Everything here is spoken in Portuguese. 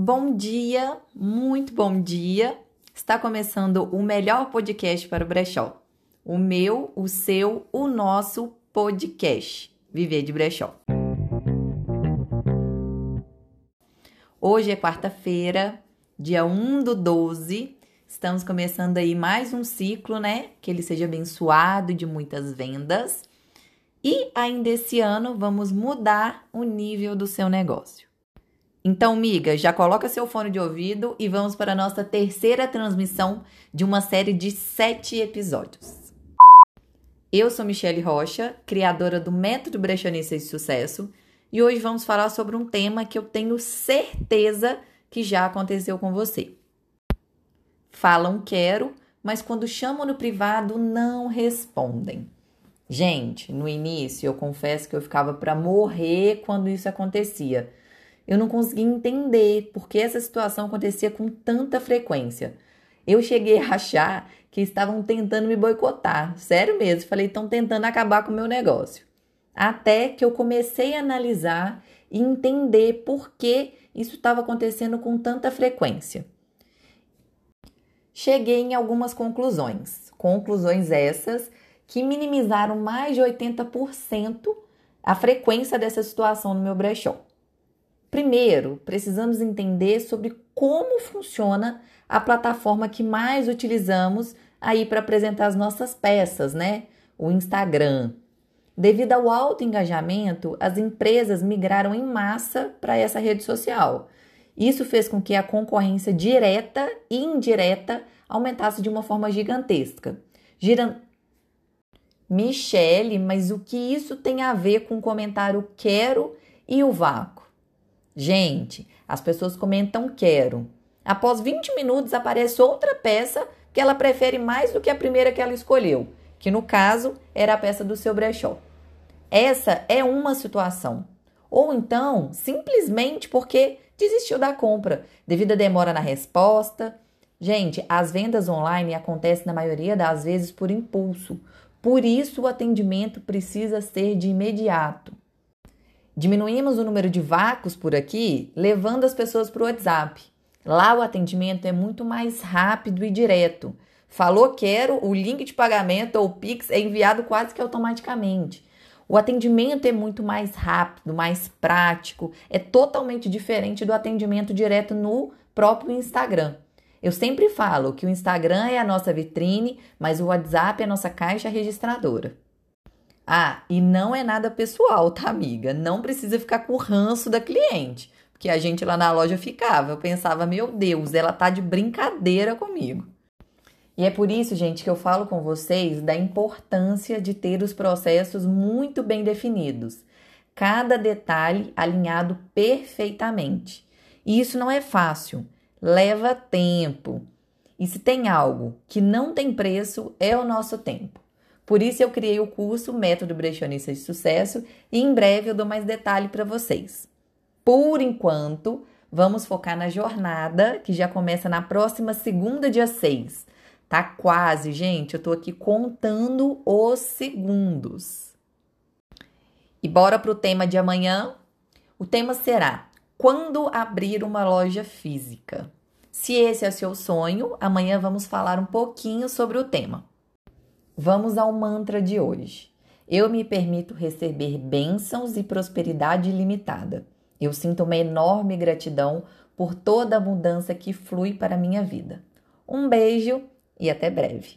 Bom dia, muito bom dia. Está começando o melhor podcast para o brechó. O meu, o seu, o nosso podcast. Viver de brechó. Hoje é quarta-feira, dia 1 do 12. Estamos começando aí mais um ciclo, né? Que ele seja abençoado de muitas vendas. E ainda esse ano vamos mudar o nível do seu negócio. Então, miga, já coloca seu fone de ouvido e vamos para a nossa terceira transmissão de uma série de sete episódios. Eu sou Michele Rocha, criadora do Método Brechonista de Sucesso, e hoje vamos falar sobre um tema que eu tenho certeza que já aconteceu com você. Falam quero, mas quando chamam no privado não respondem. Gente, no início eu confesso que eu ficava para morrer quando isso acontecia eu não conseguia entender por que essa situação acontecia com tanta frequência. Eu cheguei a achar que estavam tentando me boicotar, sério mesmo. Falei, estão tentando acabar com o meu negócio. Até que eu comecei a analisar e entender por que isso estava acontecendo com tanta frequência. Cheguei em algumas conclusões. Conclusões essas que minimizaram mais de 80% a frequência dessa situação no meu brechó. Primeiro, precisamos entender sobre como funciona a plataforma que mais utilizamos aí para apresentar as nossas peças, né? O Instagram. Devido ao alto engajamento, as empresas migraram em massa para essa rede social. Isso fez com que a concorrência direta e indireta aumentasse de uma forma gigantesca. Gira... Michele, mas o que isso tem a ver com o comentário quero e o vácuo? Gente, as pessoas comentam quero. Após 20 minutos aparece outra peça que ela prefere mais do que a primeira que ela escolheu, que no caso era a peça do seu brechó. Essa é uma situação. Ou então, simplesmente porque desistiu da compra devido à demora na resposta. Gente, as vendas online acontecem na maioria das vezes por impulso. Por isso, o atendimento precisa ser de imediato. Diminuímos o número de vácuos por aqui, levando as pessoas para o WhatsApp. Lá o atendimento é muito mais rápido e direto. Falou quero, o link de pagamento ou Pix é enviado quase que automaticamente. O atendimento é muito mais rápido, mais prático, é totalmente diferente do atendimento direto no próprio Instagram. Eu sempre falo que o Instagram é a nossa vitrine, mas o WhatsApp é a nossa caixa registradora. Ah, e não é nada pessoal, tá, amiga? Não precisa ficar com o ranço da cliente. Porque a gente lá na loja ficava. Eu pensava, meu Deus, ela tá de brincadeira comigo. E é por isso, gente, que eu falo com vocês da importância de ter os processos muito bem definidos. Cada detalhe alinhado perfeitamente. E isso não é fácil, leva tempo. E se tem algo que não tem preço, é o nosso tempo. Por isso eu criei o curso Método Brechonista de Sucesso e em breve eu dou mais detalhe para vocês. Por enquanto, vamos focar na jornada que já começa na próxima segunda, dia 6. Tá quase, gente. Eu tô aqui contando os segundos. E bora pro tema de amanhã. O tema será: quando abrir uma loja física? Se esse é o seu sonho, amanhã vamos falar um pouquinho sobre o tema. Vamos ao mantra de hoje. Eu me permito receber bênçãos e prosperidade ilimitada. Eu sinto uma enorme gratidão por toda a mudança que flui para a minha vida. Um beijo e até breve.